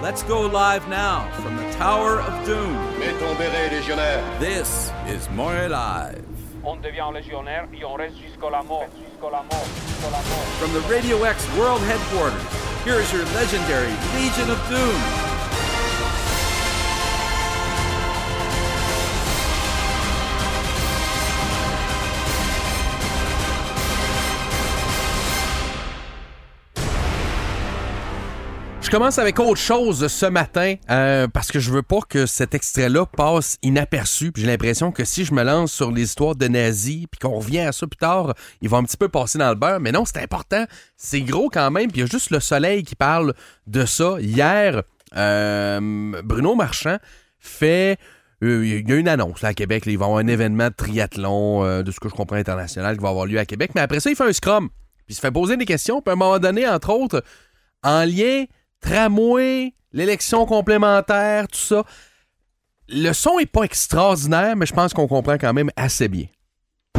Let's go live now from the Tower of Doom. Mets ton béret, légionnaire. This is More Live. On devient légionnaire et on reste jusqu'à la mort, jusqu'à la mort, jusqu'à la mort. From the Radio X World Headquarters, here is your legendary Legion of Doom. Je commence avec autre chose ce matin euh, parce que je veux pas que cet extrait-là passe inaperçu. J'ai l'impression que si je me lance sur les histoires de nazis puis qu'on revient à ça plus tard, il va un petit peu passer dans le beurre. Mais non, c'est important. C'est gros quand même. Puis il y a juste le soleil qui parle de ça. Hier, euh, Bruno Marchand fait euh, il y a une annonce là, à Québec. là. il va avoir un événement de triathlon, euh, de ce que je comprends international, qui va avoir lieu à Québec. Mais après ça, il fait un scrum. Puis il se fait poser des questions. Puis à un moment donné, entre autres, en lien tramway, l'élection complémentaire, tout ça. Le son est pas extraordinaire, mais je pense qu'on comprend quand même assez bien.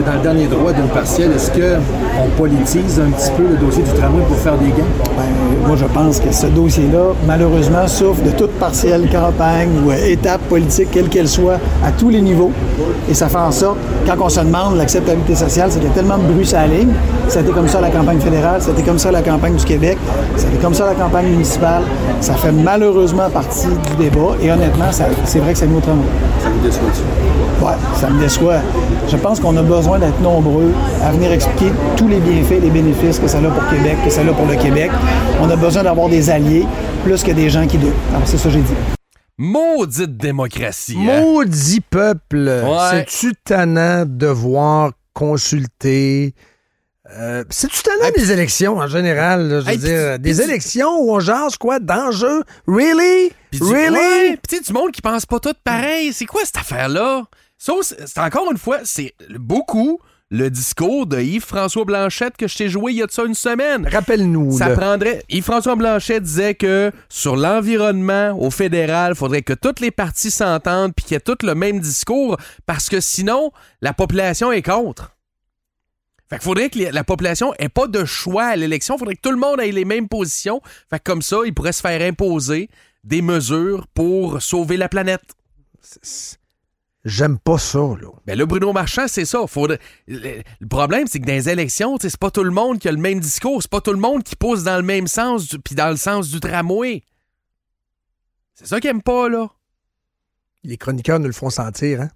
Dans le dernier droit d'une partielle, est-ce qu'on politise un petit peu le dossier du tramway pour faire des gains? Ben, moi, je pense que ce dossier-là, malheureusement, souffre de toute partielle campagne ou euh, étape politique, quelle qu'elle soit, à tous les niveaux. Et ça fait en sorte, quand on se demande l'acceptabilité sociale, c'est qu'il y a tellement de bruit sur la ligne. Ça a été comme ça à la campagne fédérale, ça a été comme ça à la campagne du Québec, ça a été comme ça à la campagne municipale. Ça fait malheureusement partie du débat. Et honnêtement, ça- c'est vrai que c'est mieux au tramway. Ça vous déçoit-tu? Ouais, ça me déçoit. Je pense qu'on a besoin d'être nombreux à venir expliquer tous les bienfaits, les bénéfices que ça a pour Québec, que ça a pour le Québec. On a besoin d'avoir des alliés plus que des gens qui doutent. Alors, c'est ça que j'ai dit. Maudite démocratie. hein? Maudit peuple. Ouais. C'est-tu tannant de voir consulter. Euh, C'est-tu Hey, des élections en général? là, je veux Hey, dire, des élections où on jase quoi? D'enjeux? Really? Puis du- really? ouais, puis tu sais, du monde qui pense pas tout pareil. C'est quoi cette affaire-là? Ça, c'est encore une fois, c'est beaucoup le discours de Yves-François Blanchette que je t'ai joué il y a de ça une semaine. Rappelle-nous. Ça prendrait. Yves-François Blanchet disait que sur l'environnement au fédéral, il faudrait que toutes les parties s'entendent puis qu'il y ait tout le même discours parce que sinon, la population est contre. Fait qu'il faudrait que la population ait pas de choix à l'élection. Il faudrait que tout le monde ait les mêmes positions. Fait que comme ça, il pourrait se faire imposer des mesures pour sauver la planète. J'aime pas ça, là. Ben là, Bruno Marchand, c'est ça. Faudrait- Le, le problème, c'est que dans les élections, c'est pas tout le monde qui a le même discours. C'est pas tout le monde qui pousse dans le même sens, du- puis dans le sens du tramway. C'est ça qu'ils aiment pas, là. Les chroniqueurs nous le font sentir, hein?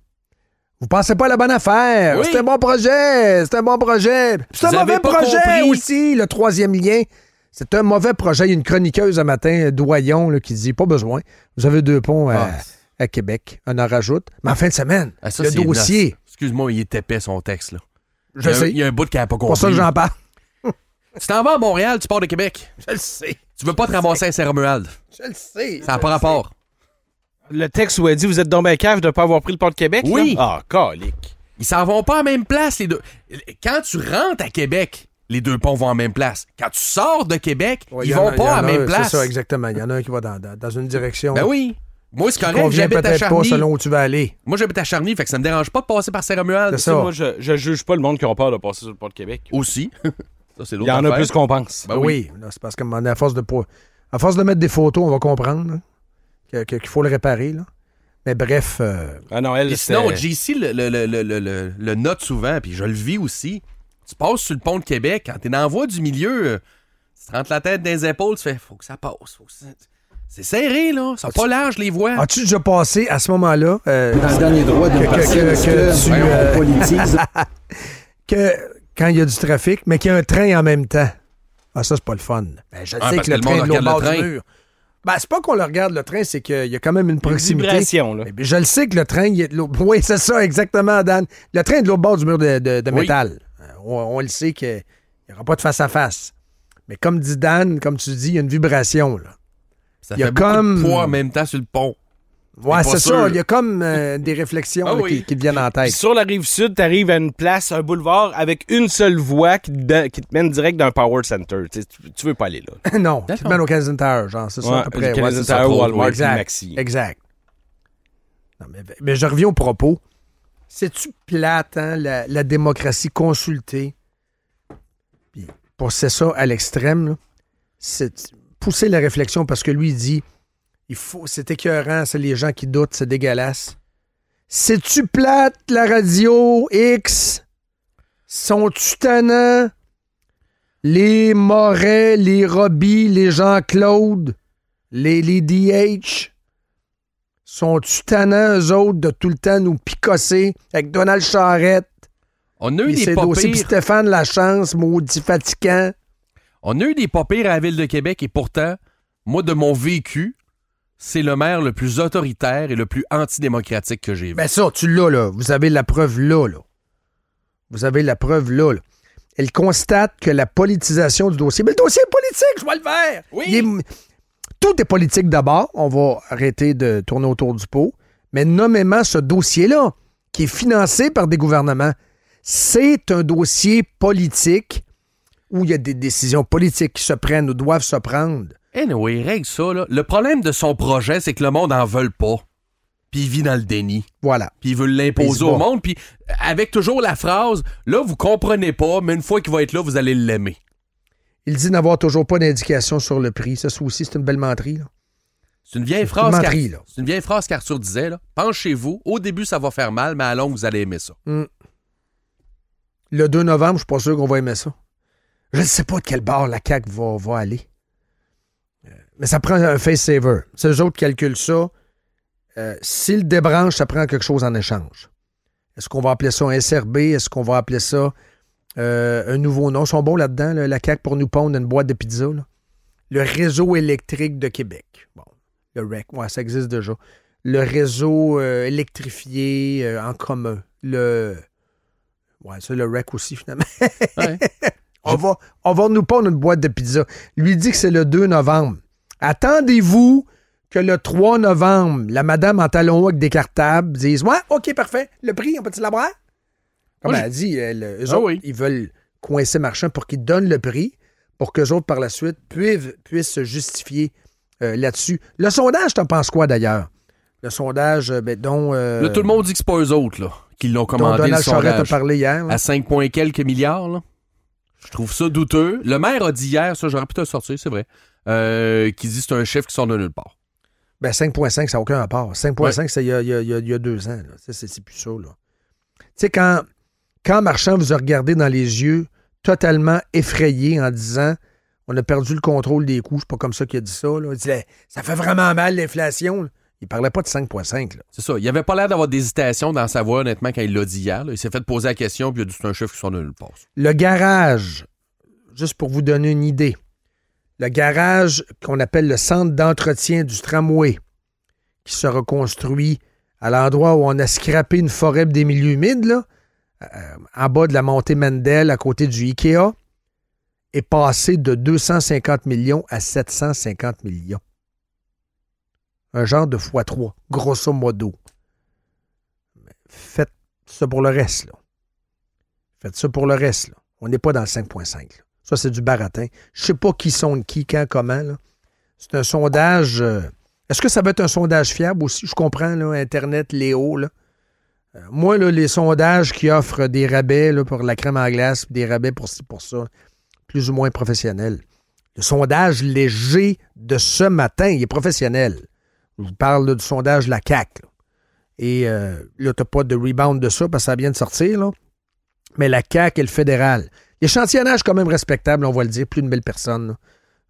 Vous pensez pas à la bonne affaire. Oui. C'est un bon projet. C'est un bon projet. C'est un mauvais projet compris. aussi, le troisième lien. C'est un mauvais projet. Il y a une chroniqueuse un matin, Doyon, là, qui dit pas besoin. Vous avez deux ponts à, Ah. À Québec. On en rajoute. Mais en fin de semaine, Ah, ça, le dossier. Excuse-moi, il est épais, son texte, là. Je il sais. Il y a un bout qui n'a pas C'est pour ça que compris. j'en parle. Tu t'en vas à Montréal, tu pars de Québec. Je le sais. Tu veux pas te ramasser à Saint-Romuald. Je le sais. Ça n'a pas rapport. Le texte où elle dit Vous êtes donc bien cave de ne pas avoir pris le port de Québec? Oui. là? Ah, calique. Ils s'en vont pas à la même place, les deux. Quand tu rentres à Québec, les deux ponts vont en même place. Quand tu sors de Québec, Ouais, il ils vont a- pas en à la même place. C'est ça, exactement. Il y en a un qui va dans, dans- dans une direction. Ben oui. Moi, c'est correct. J'habite à peut-être pas Charny. selon où tu vas aller. Moi, j'habite à Charny, fait que ça me dérange pas de passer par Saint-Romuald. C'est ça. Moi, je, je juge pas le monde qui ont peur de passer sur le port de Québec. Aussi. ça, c'est Il y en a plus qu'on pense. Ben oui. c'est parce qu'à à force de pas- à force de mettre des photos, on va comprendre qu'il faut le réparer. Là. Mais bref, euh, Ah non, elle, sinon, JC le, le, le, le, le- le note souvent, puis je le vis aussi. Tu passes sur le pont de Québec, quand t'es dans la voie du milieu, euh, tu te rentres la tête dans les épaules, tu fais faut que ça passe. faut que ça- C'est serré, là. C'est pas large, les voies. as-tu déjà passé à ce moment-là euh, Dans le dernier droit d'une que- que- que- tu, euh, on politise? que quand il y a du trafic, mais qu'il y a un train en même temps? Ah, ça, c'est pas le fun. Ben, je Ah, sais que le train est de l'autre bord du mur. Ben, c'est pas qu'on le regarde, le train, c'est qu'il y a quand même une Une proximité. vibration, là. Eh Je le sais que le train, il est de l'autre. Oui, c'est ça, exactement, Dan. Le train est de l'autre bord du mur de, de- de Oui. métal. Euh, On, on le sait qu'il n'y aura pas de face-à-face. Mais comme dit Dan, comme tu dis, il y a une vibration. Là. Ça il y a fait beaucoup comme- de poids en même temps sur le pont. Ouais, c'est sûr. ça. Il y a comme euh, des réflexions Ah là, oui. qui, qui te viennent en Puis tête. sur la rive sud, t'arrives à une place, un boulevard, avec une seule voie qui te, donne- qui te mène direct d'un power center. Tu, veux pas aller là. non, tu te mènes au Canadian Tower, genre, c'est ça Ouais, à peu près. Canadian c'est ça. Tower, Walmart, exact, Maxi. Exact. Non, mais, mais je reviens au propos. C'est-tu plate, hein, la, la démocratie consultée? Puis pousser ça à l'extrême, là, c'est pousser la réflexion parce que lui, il dit Il faut, c'est écœurant, c'est les gens qui doutent, c'est dégueulasse. C'est-tu plate, la radio X? Sont-tu tannants? Les Moret, les Robbie, les Jean-Claude, les, les DH? Sont-tu tannants, eux autres, de tout le temps nous picosser avec Donald Charrette? On a eu des pas pires. Stéphane Lachance, maudit fatigant. On a eu des pas pires à la ville de Québec et pourtant, moi, de mon vécu, c'est le maire le plus autoritaire et le plus antidémocratique que j'ai vu. Ben ça, tu l'as, là. Vous avez la preuve là, là. Vous avez la preuve là, là. Elle constate que la politisation du dossier. Mais le dossier est politique, je vois le faire. Oui. Tout est politique d'abord. On va arrêter de tourner autour du pot. Mais nommément ce dossier-là, qui est financé par des gouvernements, c'est un dossier politique où il y a des décisions politiques qui se prennent ou doivent se prendre. Anyway, règle ça, là. Le problème de son projet, c'est que le monde en veut pas. Puis il vit dans le déni. Voilà. Puis il veut l'imposer se au monde. Puis avec toujours la phrase, là, vous comprenez pas, mais une fois qu'il va être là, vous allez l'aimer. Il dit n'avoir toujours pas d'indication sur le prix. Ça, aussi, c'est une belle menterie. là. C'est une vieille phrase. C'est une vieille phrase qu'Arthur disait, là. Penchez-vous. Au début, ça va faire mal, mais à long, vous allez aimer ça. Le 2 novembre, je suis pas sûr qu'on va aimer ça. Je ne sais pas de quel bord la CAQ va, va aller. Euh, Mais ça prend un face saver. C'est eux autres calculent ça. Euh, S'ils débranchent, ça prend quelque chose en échange. Est-ce qu'on va appeler ça un SRB? Est-ce qu'on va appeler ça euh, un nouveau nom? Ils sont bons là-dedans, là, la CAQ, pour nous pondre une boîte de pizza. là. Le réseau électrique de Québec. Bon, le REC, ouais, ça existe déjà. Le réseau euh, électrifié en commun. Le. Ouais, ça, le REC aussi, finalement. Ouais. on, va, on va nous pondre une boîte de pizza. Lui dit que c'est le 2 novembre. Attendez-vous que le 3 novembre, la madame en talon haut avec des cartables dise Ouais, OK, parfait. Le prix, on peut-tu l'avoir? Comme elle a dit, elle, eux Ah autres, oui. ils veulent coincer marchand pour qu'ils donnent le prix pour qu'eux autres, par la suite, puissent, puissent se justifier euh, là-dessus. Le sondage, t'en penses quoi d'ailleurs? Le sondage, euh, ben, dont, euh, Là, tout le monde dit que c'est pas eux autres, là, qui l'ont dont commandé, le Donald Charette a parlé hier. là. À 5 points quelques milliards, là. Je trouve ça douteux. Le maire a dit hier, ça, j'aurais pu te sortir, c'est vrai, euh, qui dit que c'est un chiffre qui sort de nulle part. Ben 5.5, ça n'a aucun rapport. 5.5, c'est il y a, y y deux ans. C'est plus ça. là. Tu sais, quand, quand Marchand vous a regardé dans les yeux, totalement effrayé en disant on a perdu le contrôle des coûts, c'est pas comme ça qu'il a dit ça. là. Il disait ça fait vraiment mal l'inflation. Il parlait pas de 5.5. là. C'est ça. Il avait pas l'air d'avoir d'hésitation dans sa voix, honnêtement, quand il l'a dit hier. là. Il s'est fait poser la question, puis il a dit c'est un chiffre qui sort de nulle part. Le garage, juste pour vous donner une idée, le garage qu'on appelle le centre d'entretien du tramway, qui se reconstruit à l'endroit où on a scrappé une forêt des milieux humides, là, euh, en bas de la montée Mendel, à côté du IKEA, est passé de 250 millions à 750 millions. Un genre de x3, grosso modo. Faites ça pour le reste, là. Faites ça pour le reste. Là. On n'est pas dans le 5.5. là. Ça, c'est du baratin. Je sais pas qui sont de qui, quand, comment. là. C'est un sondage. euh, Est-ce que ça va être un sondage fiable aussi? Je comprends, là, Internet, Léo. Là. Euh, moi, là, les sondages qui offrent des rabais là, pour la crème à glace, des rabais pour ci, pour ça, plus ou moins professionnels. Le sondage léger de ce matin, il est professionnel. Je vous parle du sondage de la CAC. Et euh, là, tu pas de rebound de ça parce que ça vient de sortir. Mais la CAQ et le fédéral. L'échantillonnage quand même respectable, on va le dire, plus de 1000 personnes.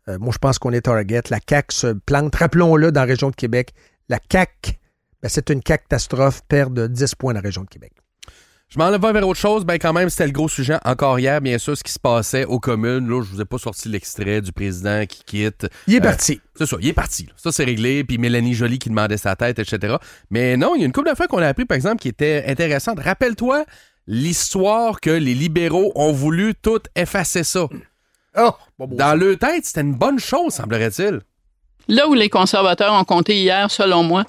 Euh, moi, je pense qu'on est target. La CAQ se plante, rappelons-le, dans la région de Québec. La CAQ, ben, c'est une catastrophe, perd de 10 points dans la région de Québec. Je m'en vais vers autre chose. Ben, quand même, c'était le gros sujet encore hier, bien sûr, ce qui se passait aux communes. Là, je vous ai pas sorti l'extrait du président qui quitte. Il est Euh, parti. C'est ça, il est parti. là. Ça, c'est réglé. Puis Mélanie Joly qui demandait sa tête, etc. Mais non, il y a une couple d'affaires qu'on a appris, par exemple, qui était intéressante. Rappelle-toi l'histoire que les libéraux ont voulu tout effacer ça. Oh. Dans leur tête, c'était une bonne chose, semblerait-il. Là où les conservateurs ont compté hier, selon moi,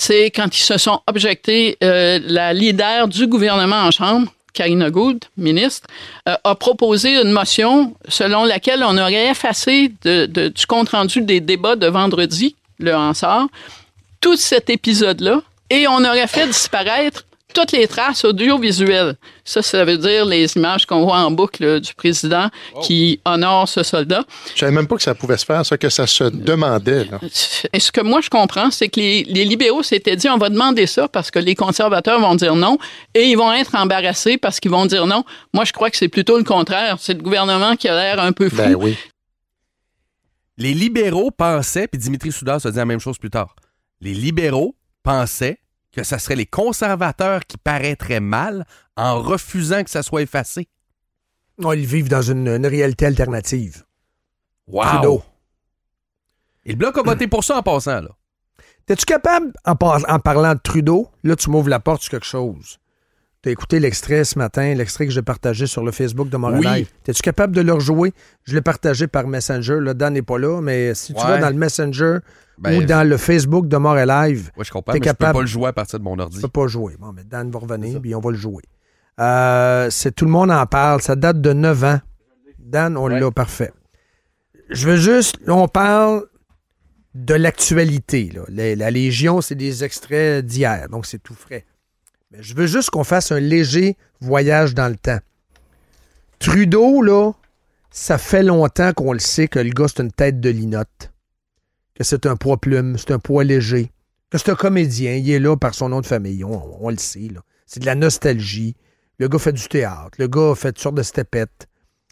c'est quand ils se sont objectés, euh, la leader du gouvernement en Chambre, Karina Gould, ministre, euh, a proposé une motion selon laquelle on aurait effacé du compte-rendu des débats de vendredi, le Hansard, tout cet épisode-là, et on aurait fait disparaître toutes les traces audiovisuelles. Ça, ça veut dire les images qu'on voit en boucle là, du président qui honore ce soldat. Je savais même pas que ça pouvait se faire, ça, que ça se demandait. Là. Et ce que moi, je comprends, c'est que les, les libéraux s'étaient dit, on va demander ça parce que les conservateurs vont dire non et ils vont être embarrassés parce qu'ils vont dire non. Moi, je crois que c'est plutôt le contraire. C'est le gouvernement qui a l'air un peu fou. Ben oui. Les libéraux pensaient, puis Dimitri Soudard se dit la même chose plus tard, les libéraux pensaient que ça serait les conservateurs qui paraîtraient mal en refusant que ça soit effacé. Non, ils vivent dans une, une réalité alternative. Wow! Trudeau. Et le Bloc a voté pour ça en passant, là. T'es-tu capable, en, par- en parlant de Trudeau, là, tu m'ouvres la porte sur quelque chose. T'as écouté l'extrait ce matin, l'extrait que j'ai partagé sur le Facebook de Montréal Oui. T'es-tu capable de le rejouer? Je l'ai partagé par Messenger. Là, Dan n'est pas là, mais si tu vas dans le Messenger Ben, ou dans le Facebook de Montréal Live, Ouais, je comprends, mais je peux capable- pas le jouer à partir de mon ordi. tu peux pas jouer. Bon, mais Dan va revenir, puis on va le jouer. Euh, c'est tout le monde en parle. Ça date de 9 ans. Dan, on l'a parfait. Je veux juste, là, on parle de l'actualité. la Légion, c'est des extraits d'hier, donc c'est tout frais. Mais je veux juste qu'on fasse un léger voyage dans le temps. Trudeau, là, ça fait longtemps qu'on le sait que le gars, c'est une tête de linotte. Que c'est un poids plume, c'est un poids léger. Que c'est un comédien, il est là par son nom de famille, on, on le sait. là. C'est de la nostalgie. Le gars fait du théâtre. Le gars fait toutes sortes de stepettes.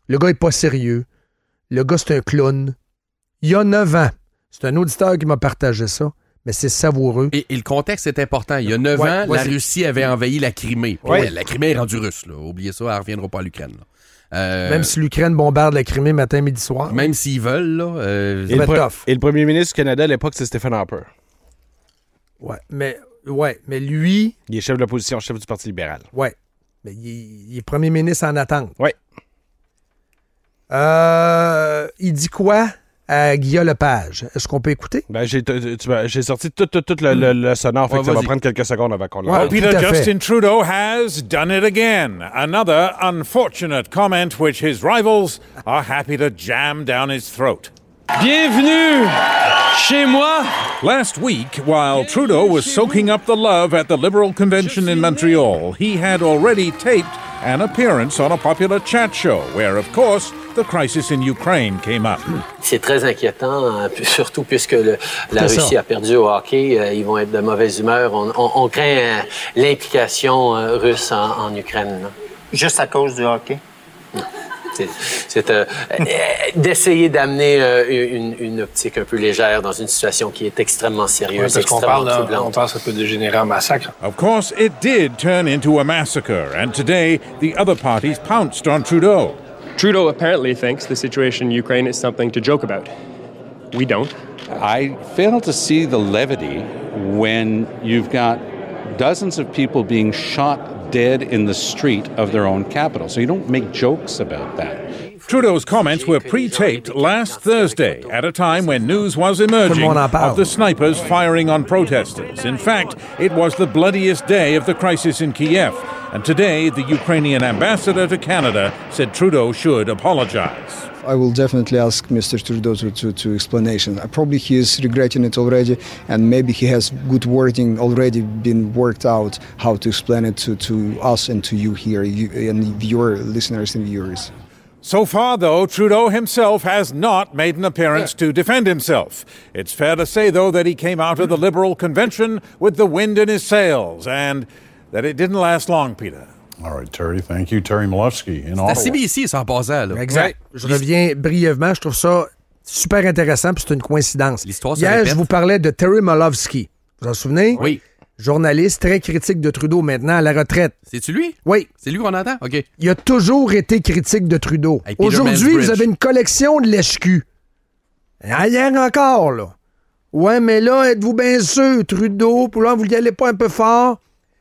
Le gars est pas sérieux. Le gars, c'est un clown. Il y a 9 ans. C'est un auditeur qui m'a partagé ça, mais c'est savoureux. Et, et le contexte est important. Il y a 9 Ouais, ans, ouais, la Russie avait envahi la Crimée. Ouais, La Crimée est rendue russe. Là. Oubliez ça, elle ne reviendra pas à l'Ukraine. Euh, Même si l'Ukraine bombarde la Crimée matin, midi, soir. même s'ils veulent, là, euh, Et le, tough. et premier ministre du Canada à l'époque, c'est Stephen Harper. Ouais, mais, ouais, mais lui, Il est chef de l'opposition, chef du Parti libéral. ouais. Mais il, est- il est premier ministre en attente. Ouais. Euh, il dit quoi? À Guillaume Lepage? Est-ce qu'on peut écouter? Ben, j'ai, sorti tout, tout, tout le, le- le sonore, fait que ça va prendre quelques secondes avant qu'on le Ouais. Well. Justin Trudeau has done it again. Another unfortunate comment which his rivals are happy to jam down his throat. Bienvenue chez moi. Last week, while Trudeau was soaking up the love at the Liberal convention in Montreal, he had already taped an appearance on a popular chat show where, of course, the crisis in Ukraine came up. C'est très inquiétant, surtout puisque le- la C'est ça. Russie a perdu au hockey. euh, ils vont être de mauvaise humeur. On, on- on craint euh, l'implication euh, russe en, en Ukraine. Juste à cause du hockey? C'est- euh, d'essayer d'amener euh, une, une optique un peu légère dans une situation qui est extrêmement sérieuse, parce qu'on extrêmement parle, là, troublante. on pense que ça peut dégénérer en massacre. Of course, it did turn into a massacre, and today the other parties pounced on Trudeau. Trudeau apparently thinks the situation in Ukraine is something to joke about. We don't. I fail to see the levity when you've got dozens of people being shot dead in the street of their own capital. So you don't make jokes about that. Trudeau's comments were pre taped last Thursday at a time when news was emerging monde en parle. of the snipers firing on protesters. In fact, it was the bloodiest day of the crisis in Kiev. And today, the Ukrainian ambassador to Canada said Trudeau should apologize. I will definitely ask Mr. Trudeau to, to, to explanation. Uh, Probably he is regretting it already, and maybe he has good wording already been worked out how to explain it to, to us and to you here, you, and your listeners and viewers. So far, though, Trudeau himself has not made an appearance to defend himself. It's fair to say, though, that he came out of the Liberal convention with the wind in his sails, and that it didn't last long, Peter. All right, Terry. Thank you, Terry Malevsky in Ottawa. CBC, ça en passant. Là. Exact. Je reviens brièvement. Je trouve ça super intéressant, puis c'est une coïncidence. L'histoire se Hier, répète. je vous parlais de Terry Molovsky. Vous vous en souvenez? Oui. Journaliste très critique de Trudeau maintenant à la retraite. C'est-tu lui? Oui. C'est lui qu'on entend? OK. Il a toujours été critique de Trudeau. Hey, Aujourd'hui, vous avez une collection de lèche-cul. Ah, Hier encore, là. Ouais, mais là, êtes-vous bien sûr, Trudeau, pour là, vous y allez pas un peu fort?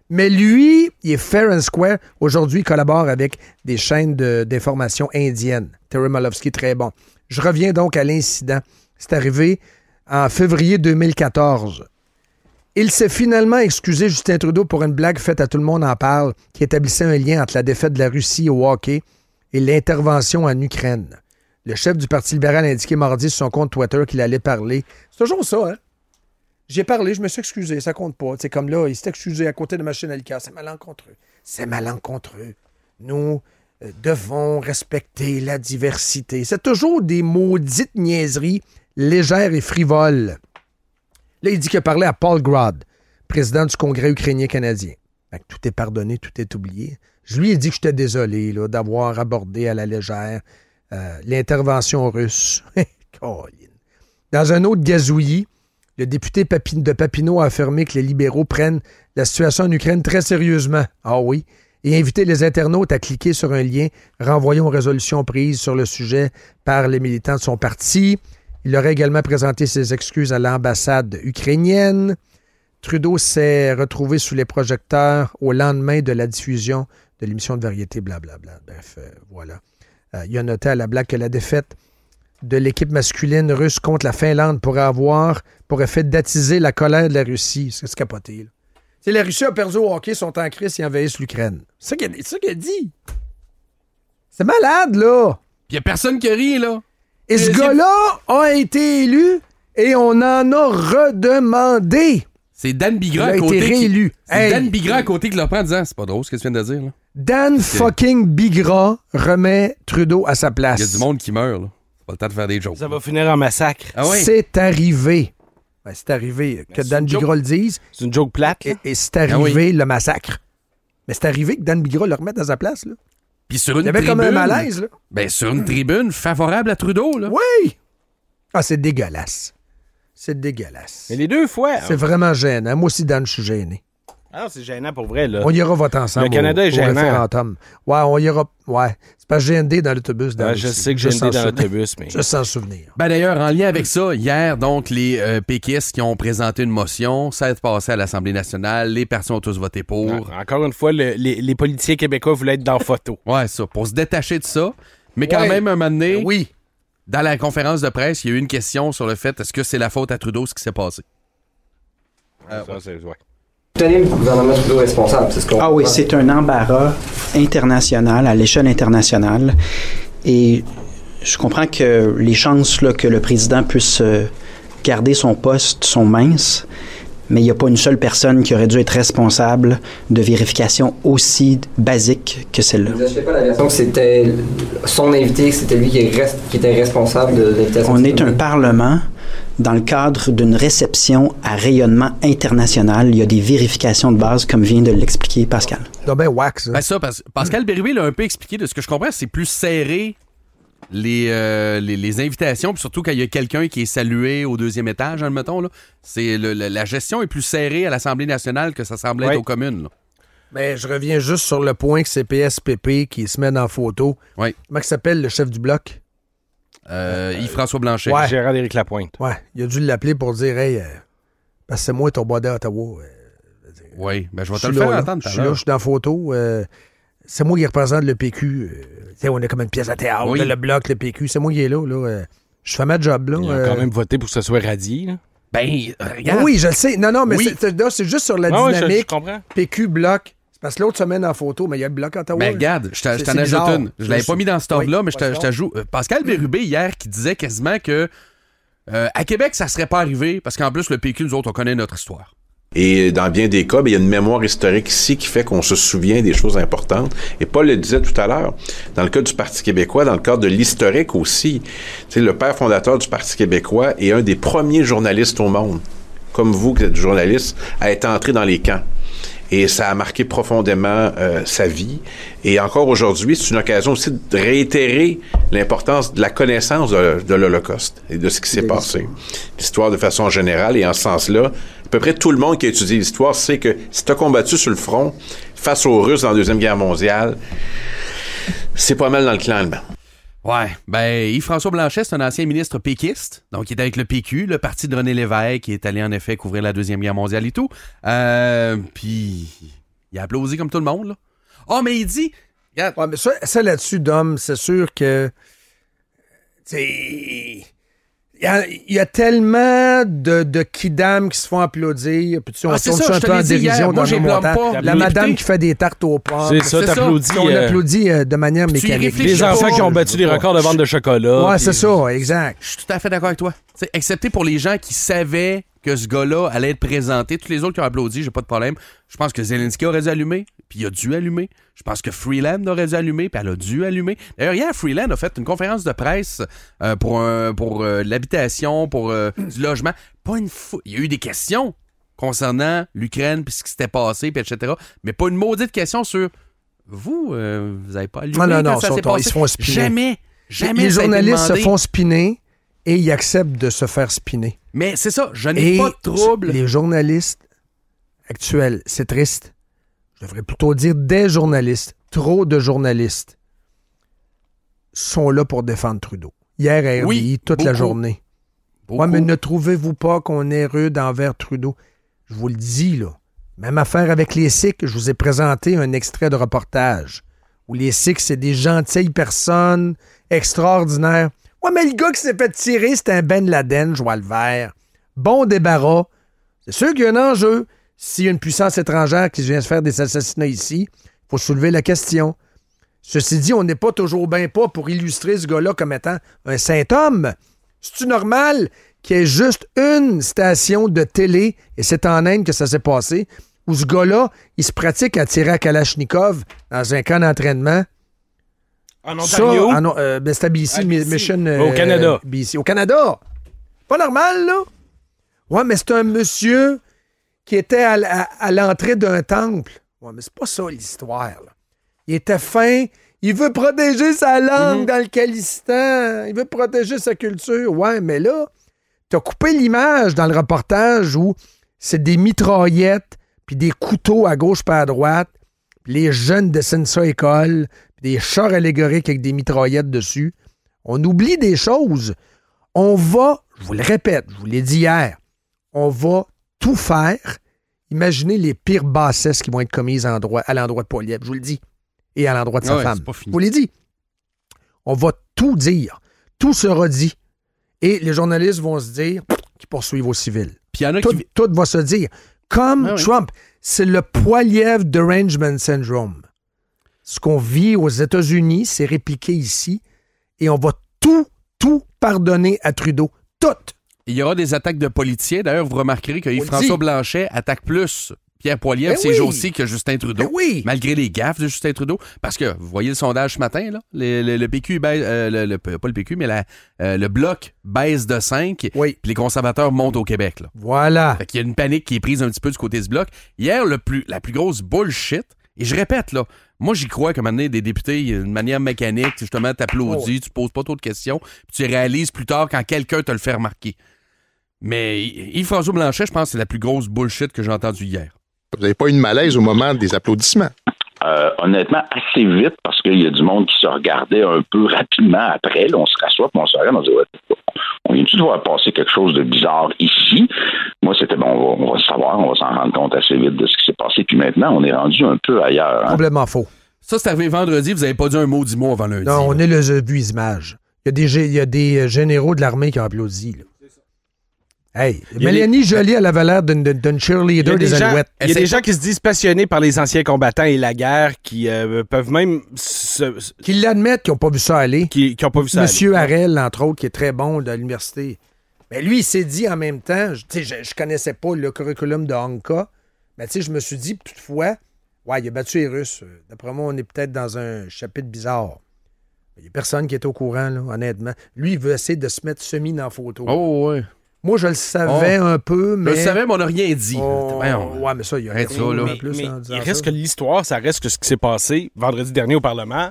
Mais lui, il est fair and square. Aujourd'hui, il collabore avec des chaînes d'information indiennes. Terry Malowski, très bon. Je reviens donc à l'incident. C'est arrivé en février 2014. Il s'est finalement excusé, Justin Trudeau, pour une blague faite à tout le monde en parle, qui établissait un lien entre la défaite de la Russie au hockey et l'intervention en Ukraine. Le chef du Parti libéral a indiqué mardi sur son compte Twitter qu'il allait parler. C'est toujours ça, hein? J'ai parlé, je me suis excusé, ça compte pas. C'est comme là, il s'est excusé à côté de ma machine à. C'est malencontreux. C'est malencontreux. Nous euh, devons respecter la diversité. C'est toujours des maudites niaiseries légères et frivoles. Là, il dit qu'il a parlé à Paul Grod, président du Congrès ukrainien canadien. Tout est pardonné, tout est oublié. Je lui ai dit que j'étais désolé d'avoir abordé à la légère euh, l'intervention russe. Dans un autre gazouillis, le député de Papineau a affirmé que les libéraux prennent la situation en Ukraine très sérieusement. Ah oui. Et invité les internautes à cliquer sur un lien renvoyant aux résolutions prises sur le sujet par les militants de son parti. Il aurait également présenté ses excuses à l'ambassade ukrainienne. Trudeau s'est retrouvé sous les projecteurs au lendemain de la diffusion de l'émission de variété, blablabla. Bref, euh, voilà. Euh, il a noté à la blague que la défaite de l'équipe masculine russe contre la Finlande pourrait avoir pour effet d'attiser la colère de la Russie. C'est capoté, là. Tu sais, la Russie a perdu au hockey, sont en crise et envahissent l'Ukraine. C'est ça qu'il a dit. C'est malade, là. Puis y a personne qui rit, là. Et ce gars-là a été élu et on en a redemandé. C'est Dan Bigra Il a à été côté. qui- réélu. C'est Hey. Dan Bigra à côté qui le prend en disant C'est pas drôle ce que tu viens de dire, là. Dan fucking Bigra remet Trudeau à sa place. Il y a du monde qui meurt, là. C'est pas le temps de faire des jokes. Ça va finir en massacre. Ah oui? C'est arrivé. Ben, c'est arrivé que Dan une joke- Bigra le dise. C'est une joke plate. Et, et c'est arrivé le massacre. Mais c'est arrivé que Dan Bigra le remette dans sa place. Là. Puis sur une Il y avait tribune. comme un malaise. Là. Ben, sur une tribune favorable à Trudeau, là. Oui! Ah, c'est dégueulasse. C'est dégueulasse. Mais les deux fois. C'est vraiment gênant. Moi aussi, Dan, je suis gêné. Ah, non, c'est gênant pour vrai, là. On ira voter ensemble. Le Canada au- est au gênant. référendum. Ouais, on ira. Ouais. C'est pas GND dans l'autobus. dans Ouais, le- je sais que juste GND dans souvenir. l'autobus, mais- Juste s'en souvenir. Ben d'ailleurs, en lien avec ça, hier, donc, les euh, péquistes qui ont présenté une motion, ça a passé à l'Assemblée nationale, les partis ont tous voté pour. Ouais, Encore une fois, le- les, les politiciens québécois voulaient être dans la photo. Ouais, ça, pour se détacher de ça. Mais quand Ouais. même, un moment donné, Oui. dans la conférence de presse, il y a eu une question sur le fait est-ce que c'est la faute à Trudeau ce qui s'est passé? Ça, c'est- ouais. Le gouvernement Trudeau responsable, c'est ce qu'on Ah oui, c'est un embarras international, à l'échelle internationale. Et je comprends que les chances là, que le président puisse euh, garder son poste sont minces, mais il n'y a pas une seule personne qui aurait dû être responsable de vérification aussi basique que celle-là. Vous n'achetez pas la version que c'était son invité, que c'était lui qui, qui était responsable de l'invitation. On est un parlement dans le cadre d'une réception à rayonnement international. Il y a des vérifications de base, comme vient de l'expliquer Pascal. Non, ben, wax. Ben ça, parce- Pascal Bérubé l'a un peu expliqué, de ce que je comprends, c'est plus serré les, euh, les, les invitations, puis surtout quand il y a quelqu'un qui est salué au deuxième étage, admettons, là, c'est le- le- la gestion est plus serrée à l'Assemblée nationale que ça semblait Ouais. être aux communes. là. Mais je reviens juste sur le point que c'est PSPP qui se met en photo. Oui. Comment il s'appelle le chef du bloc? Euh, Yves-François Blanchet. Ouais. Gérard-Éric Lapointe. Ouais. Il a dû l'appeler pour dire Hey, euh, parce que c'est moi ton bois à Ottawa. Euh, Oui, ben je vais je te le faire là, entendre Je suis là, je suis dans la photo. euh, c'est moi qui représente le PQ. euh, tu sais, on est comme une pièce à théâtre, Oui. là, le bloc, le PQ. C'est moi qui est là. là euh, je fais ma job. Là, ont euh. quand même voté pour que ce soit radié. là. Ben, regarde. Oui, je le sais. Non, non, mais Oui. c'est, là, c'est juste sur la Ah je- dynamique. je comprends. PQ, bloc. C'est parce que l'autre semaine en photo, mais il y a le bloc Ottawa. Ben là. regarde, je t'en ajoute une. Je l'avais pas mis dans ce ordre-là, Oui, mais je t'a- je t'ajoute. euh, Pascal Bérubé, hier, qui disait quasiment que euh, à Québec, ça serait pas arrivé, parce qu'en plus, le PQ, nous autres, on connaît notre histoire. Et dans bien des cas, ben, il y a une mémoire historique ici qui fait qu'on se souvient des choses importantes. Et Paul le disait tout à l'heure, dans le cas du Parti québécois, dans le cadre de l'historique aussi, le père fondateur du Parti québécois est un des premiers journalistes au monde, comme vous qui êtes journaliste, à être entré dans les camps. Et ça a marqué profondément euh, sa vie. Et encore aujourd'hui, c'est une occasion aussi de réitérer l'importance de la connaissance de, de l'Holocauste et de ce qui s'est passé. L'histoire de façon générale et en ce sens-là, à peu près tout le monde qui a étudié l'histoire sait que si tu as combattu sur le front face aux Russes dans la Deuxième Guerre mondiale, c'est pas mal dans le clan allemand. Ouais, ben Yves-François Blanchet, c'est un ancien ministre péquiste, donc il est avec le PQ, le parti de René Lévesque, qui est allé en effet couvrir la Deuxième Guerre mondiale et tout. Euh, Puis il a applaudi comme tout le monde, là. Oh, mais il dit... regarde, Ouais, mais ça, ça là-dessus, Dom, c'est sûr que. tu sais, Il y, a, il y a tellement de, de kidam qui se font applaudir. Puis tu sais, on Ah, tourne ça, un peu en dérision dans montants. pas. La madame qui fait des tartes aux pommes. C'est ça, t'applaudis, On euh, applaudit euh, de manière mécanique. Les pas. enfants qui ont battu des records de vente de chocolat. Ouais, puis- c'est ça, exact. Je suis tout à fait d'accord avec toi. T'sais, excepté pour les gens qui savaient que ce gars-là allait être présenté. Tous les autres qui ont applaudi, j'ai pas de problème. Je pense que Zelensky aurait dû allumer, puis il a dû allumer. Je pense que Freeland aurait dû allumer, puis elle a dû allumer. D'ailleurs, hier, Freeland a fait une conférence de presse euh, pour, un- pour euh, l'habitation, pour euh, du logement. Pas une fou... Il y a eu des questions concernant l'Ukraine, puis ce qui s'était passé, puis etc. Mais pas une maudite question sur vous, vous avez pas allumé Non, non, ça sont- passé? ils se font spinner. Jamais, jamais Les journalistes se font spinner et ils acceptent de se faire spinner. Mais c'est ça, je n'ai pas de trouble. Les journalistes actuels, c'est triste. Je devrais plutôt dire des journalistes, trop de journalistes, sont là pour défendre Trudeau. Hier à RDI, Oui, toute la journée. Beaucoup. Ouais, mais ne trouvez-vous pas qu'on est rude envers Trudeau? Je vous le dis, là. Même affaire avec les Sikhs, je vous ai présenté un extrait de reportage où les Sikhs, c'est des gentilles personnes extraordinaires. Ouais, mais le gars qui s'est fait tirer, c'est un Ben Laden, je vois vert. Bon débarras. C'est sûr qu'il y a un enjeu. S'il y a une puissance étrangère qui vient se faire des assassinats ici, il faut soulever la question. Ceci dit, on n'est pas toujours bien pas pour illustrer ce gars-là comme étant un saint homme. C'est-tu normal qu'il y ait juste une station de télé, et c'est en Inde que ça s'est passé, où ce gars-là, il se pratique à tirer à Kalachnikov dans un camp d'entraînement? En Ça, Ontario? ah non, euh, ben, c'était BC, Mi- BC. Mission. Au Canada. BC. Au Canada. Pas normal, là. Ouais, mais c'est un monsieur qui était à, l- à- à l'entrée d'un temple. Ouais, mais c'est pas ça l'histoire, là. Il était fin. Il veut protéger sa langue dans le Calistan. Il veut protéger sa culture. Ouais, mais là, t'as coupé l'image dans le reportage où c'est des mitraillettes puis des couteaux à gauche pas à droite. Les jeunes dessinent ça à école, des chars allégoriques avec des mitraillettes dessus. On oublie des choses. On va, je vous le répète, je vous l'ai dit hier, on va tout faire. Imaginez les pires bassesses qui vont être commises à l'endroit de Pauliev, je vous le dis, et à l'endroit de sa ouais, femme. Je vous l'ai dit. On va tout dire. Tout sera dit. Et les journalistes vont se dire qu'ils poursuivent aux civils. Puis il y en a tout, qui- tout va se dire. Comme Ah oui. Trump, c'est le Poiliev Derangement Syndrome. Ce qu'on vit aux États-Unis, c'est répliqué ici. Et on va tout, tout pardonner à Trudeau. Tout. Il y aura des attaques de politiciens. D'ailleurs, vous remarquerez que François. Blanchet attaque plus Pierre Poilievre Ben ces oui. jours-ci que Justin Trudeau. Ben oui. Malgré les gaffes de Justin Trudeau. Parce que, vous voyez le sondage ce matin, là, le, le- le PQ, baisse- euh, le, le- pas le PQ, mais la- euh, le bloc baisse de 5. Oui. Puis les conservateurs montent au Québec. Là. Voilà. Fait qu'il y a une panique qui est prise un petit peu du côté du bloc. Hier, le plus, la plus grosse bullshit, et je répète, là, moi j'y crois qu'à un moment donné, des députés, de manière mécanique, justement, t'applaudis, Oh. tu poses pas trop de questions, puis tu réalises plus tard quand quelqu'un te le fait remarquer. Mais Yves-François Blanchet, je pense que c'est la plus grosse bullshit que j'ai entendue hier. Vous n'avez pas eu de malaise au moment des applaudissements? Euh, honnêtement, assez vite, parce qu'il y a du monde qui se regardait un peu rapidement après. Là, on se rassoit, puis on se regarde, on se dit, ouais, on vient-tu de voir passer quelque chose de bizarre ici? Moi, c'était bon, on va, on va le savoir, on va s'en rendre compte assez vite de ce qui s'est passé. Puis maintenant, on est rendu un peu ailleurs. hein. Complètement faux. Ça, c'est arrivé vendredi, vous avez pas dit un mot du mot avant lundi. Non, on est le visage. Il y a des, il y a des euh, généraux de l'armée qui ont applaudi. là. Hey, Mélanie Joly, elle avait l'air d'une- cheerleader a des, des gens, Alouettes. il y a des gens qui se disent passionnés par les anciens combattants et la guerre qui euh, peuvent même se- qui l'admettent, qui n'ont pas vu ça aller. qui n'ont pas vu ça. Monsieur aller. Harel, entre autres, qui est très bon de l'université. Mais lui, il s'est dit en même temps, je, tu sais, je, je connaissais pas le curriculum de Honka, mais tu sais, je me suis dit, toutefois, ouais, il a battu les Russes. D'après moi, on est peut-être dans un chapitre bizarre. Il n'y a personne qui est au courant, là, honnêtement. Lui, il veut essayer de se mettre semi dans la photo. Oh, ouais. Moi, je le savais Oh. un peu, Je mais. le savais, mais on n'a rien dit. Oh, ouais, mais ça, il y a rien ça, là. Mais, plus mais en disant il reste ça. que l'histoire, ça reste que ce qui s'est passé vendredi dernier au Parlement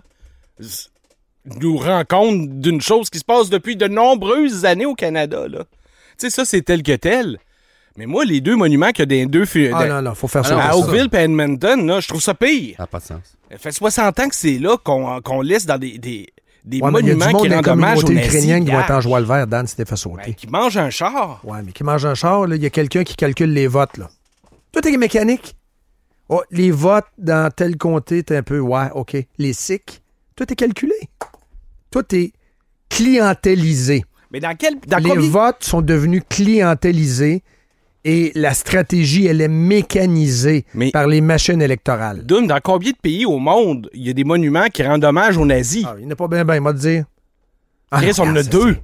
nous rend compte d'une chose qui se passe depuis de nombreuses années au Canada. Là. Tu sais, ça, c'est tel que tel. Mais moi, les deux monuments qu'il y a des deux... Ah non, non, faut faire à ça. faut Oakville et Edmonton, là, je trouve ça pire. Ça n'a pas de sens. Ça fait 60 ans que c'est là qu'on qu'on laisse dans des, des, des Ouais, mais il y a du monuments qui rendent hommage aux nazis. qui vont être en joie le vert, Dan, c'était fait sauter. Ben, qui mangent un char. Ouais, mais qui mange un char, il y a quelqu'un qui calcule les votes, là. Tout est mécanique. Oh, les votes dans tel comté, t'es un peu, ouais, OK. Les SIC, tout est calculé. Tout est clientélisé. Mais dans quel. Dans les combien- votes sont devenus clientélisés et la stratégie, elle est mécanisée par les machines électorales. Doom, dans combien de pays au monde il y a des monuments qui rendent hommage aux nazis? il n'y en a pas bien, bien, moi, te dire. Ah, Chris, on en a deux.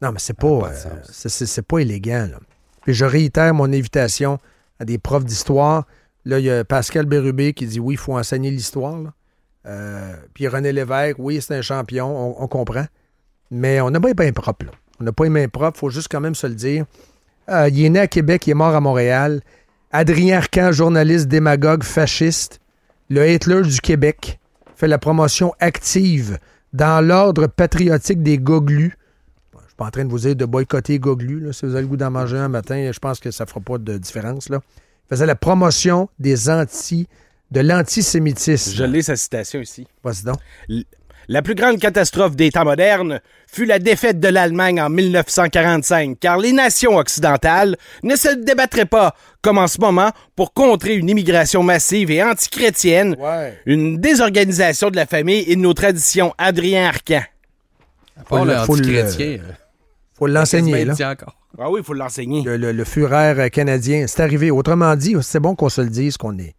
Non, mais c'est pas, euh, c'est- pas élégant. Là. Puis je réitère mon invitation à des profs d'histoire. Là, il y a Pascal Bérubé qui dit oui, il faut enseigner l'histoire. Euh, puis René Lévesque, oui, c'est un champion, on, on comprend. Mais on n'a pas les mains propres. là. On n'a pas les mains propres, il faut juste quand même se le dire. Euh, il est né à Québec, il est mort à Montréal. Adrien Arcan, journaliste démagogue fasciste, le Hitler du Québec, fait la promotion active dans l'ordre patriotique des goglus. Bon, je suis pas en train de vous dire de boycotter goglus. là. Si vous avez le goût d'en manger un matin, je pense que ça fera pas de différence. Là. Il faisait la promotion des anti, de l'antisémitisme. Je l'ai sa citation ici. Vas-y donc. La plus grande catastrophe des temps modernes fut la défaite de l'Allemagne en 1945, car les nations occidentales ne se débattraient pas, comme en ce moment, pour contrer une immigration massive et antichrétienne, une désorganisation de la famille et de nos traditions. Adrien Arcan. Faut le- faut le- faut l'enseigner, là. Ah oui, il faut l'enseigner. Le, le, le euh, canadien, c'est arrivé. Autrement dit, c'est bon qu'on se le dise qu'on est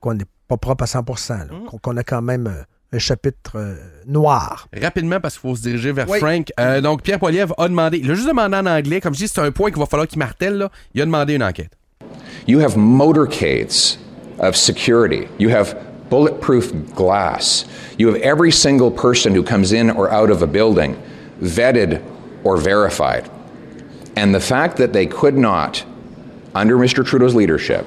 qu'on n'est pas propre à 100 là, qu'on, qu'on a quand même un chapitre euh, noir. Rapidement, parce qu'il faut se diriger vers Oui. Frank. Euh, donc, Pierre Poilievre a demandé, il a juste demandé en anglais, comme je dis, c'est un point qu'il va falloir qu'il martèle, là. Il a demandé une enquête. You have motorcades of security. You have bulletproof glass. You have every single person who comes in or out of a building vetted or verified. And the fact that they could not, under Mr. Trudeau's leadership,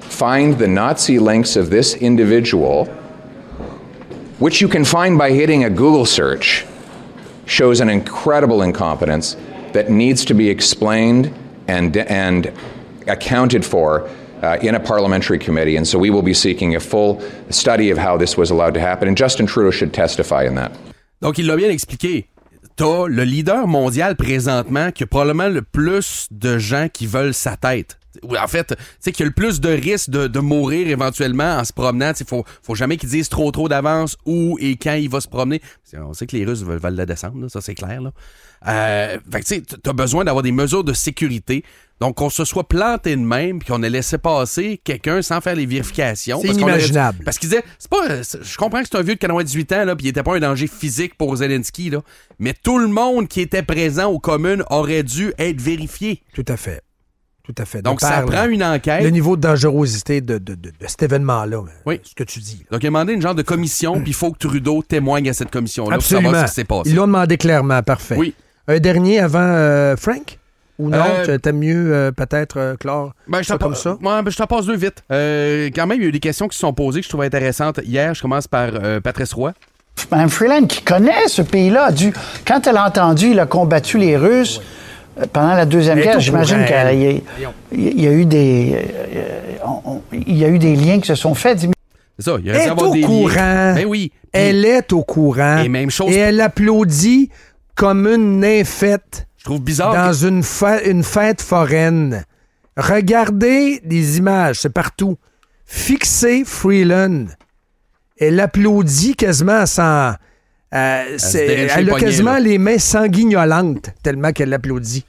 find the Nazi links of this individual, which you can find by hitting a Google search, shows an incredible incompetence that needs to be explained and, and accounted for uh, in a parliamentary committee. And so we will be seeking a full study of how this was allowed to happen. And Justin Trudeau should testify in that. Donc, il l'a bien expliqué. T'as le leader mondial présentement qui a probablement le plus de gens qui veulent sa tête. Ou En fait, tu sais, qu'il y a le plus de risques de, de mourir éventuellement en se promenant. Il faut, faut jamais qu'ils disent trop trop d'avance où et quand il va se promener. Qu'on sait que les Russes veulent, veulent la descendre, là, ça c'est clair. Là. Euh, fait que tu sais, t'as besoin d'avoir des mesures de sécurité. Donc, qu'on se soit planté de même puis qu'on ait laissé passer quelqu'un sans faire les vérifications. C'est inimaginable. Parce qu'il disait, c'est pas, je comprends que c'est un vieux de 98 ans, là, puis il était pas un danger physique pour Zelensky, là. Mais tout le monde qui était présent aux communes aurait dû être vérifié. Tout à fait. Tout à fait. Donc, ça prend une enquête. Le niveau de dangerosité de, de- de- de cet événement-là, Oui. ce que tu dis. Donc, il a demandé une genre de commission, puis il faut que Trudeau témoigne à cette commission-là pour Absolument. savoir ce qui s'est passé. Ils l'ont demandé clairement, parfait. Oui. Un dernier avant euh, Frank? Ou non? Euh, Tu- T'aimes mieux euh, peut-être euh, clore Ben, je comme ça? Ouais, ben, je t'en passe deux vite. Euh, quand même, il y a eu des questions qui se sont posées que je trouvais intéressantes. Hier, je commence par euh, Patrice Roy. Mme Freeland, qui connaît ce pays-là, a dû, quand elle a entendu, il a combattu les Russes pendant la Deuxième Guerre, j'imagine qu'il y, a- y eu des, on- on- il y a eu des liens qui se sont faits. C'est ça, il y a Elle est avoir au des courant. Ben oui. Elle est au courant. Et même chose Et elle applaudit comme une nymphette. Je trouve bizarre. Dans que- une, fe- une fête foraine. Regardez des images, c'est partout. Fixez Freeland. Elle applaudit quasiment sans. Euh, c'est- elle a quasiment là. les mains sanguignolantes tellement qu'elle applaudit.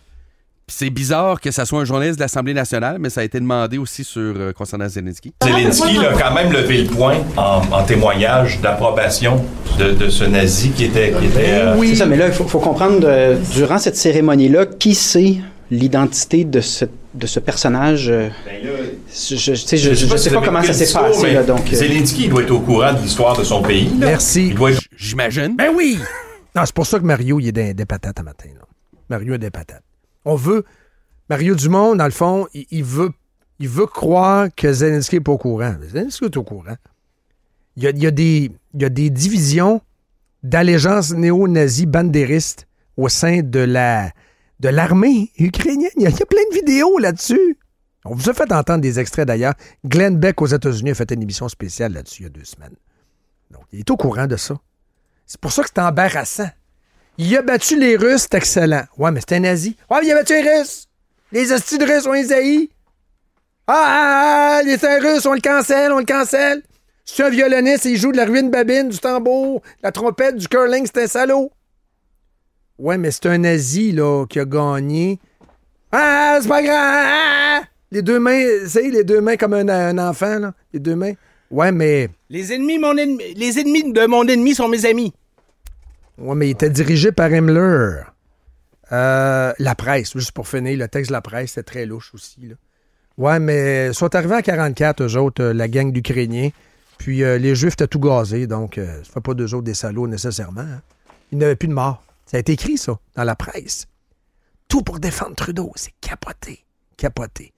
Puis c'est bizarre que ça soit un journaliste de l'Assemblée nationale, mais ça a été demandé aussi sur euh, concernant Zelensky. Zelensky a quand même levé le point en, en témoignage d'approbation de, de ce nazi qui était. Qui était euh, C'est ça, mais là, il faut, faut comprendre, euh, durant cette cérémonie-là, qui sait l'identité de ce, de ce personnage? euh, je je, tu sais, je, je- je sais si pas comment ça s'est passé. mais Là, donc, euh, Zelensky il doit être au courant de l'histoire de son pays. là. Merci. Il doit être- J'imagine. Ben oui! Non, c'est pour ça que Mario, il est des, des patates à matin. là. Mario est des patates. On veut. Mario Dumont, dans le fond, il, il veut, il veut croire que Zelensky n'est pas au courant. Zelensky est au courant. Il y a, il y a des, il y a des divisions d'allégeance néo-nazie bandériste au sein de la de l'armée ukrainienne. Il y, a, plein de vidéos là-dessus. On vous a fait entendre des extraits d'ailleurs. Glenn Beck aux États-Unis a fait une émission spéciale là-dessus il y a deux semaines. Donc, il est au courant de ça. C'est pour ça que c'est embarrassant. Il a battu les Russes, c'est excellent. Ouais, mais c'est un nazi. Ouais, mais il a battu les Russes. Les hosties de Russes ont les haïs. Ah, ah, ah, les c'est un Russe, on le cancelle, on le cancelle. C'est un violoniste, il joue de la ruine babine, du tambour, la trompette, du curling, c'est un salaud. Ouais, mais c'est un nazi, là, qui a gagné. Ah, c'est pas grave! Ah! Les deux mains, tu sais, les deux mains comme un, un enfant, là. Les deux mains. Ouais, mais. Les ennemis, mon ennemi, les ennemis de mon ennemi sont mes amis. Ouais, mais il était dirigé par Himmler. Euh, la presse, juste pour finir, le texte de la presse, c'était très louche aussi. Là. Ouais, mais ils sont arrivés à 44, eux autres, euh, la gang d'Ukrainiens. Puis euh, les Juifs étaient tout gazés, donc ça fait pas d'eux autres des salauds nécessairement. hein. Il n'y avait plus de morts. Ça a été écrit, ça, dans la presse. Tout pour défendre Trudeau. C'est capoté. Capoté.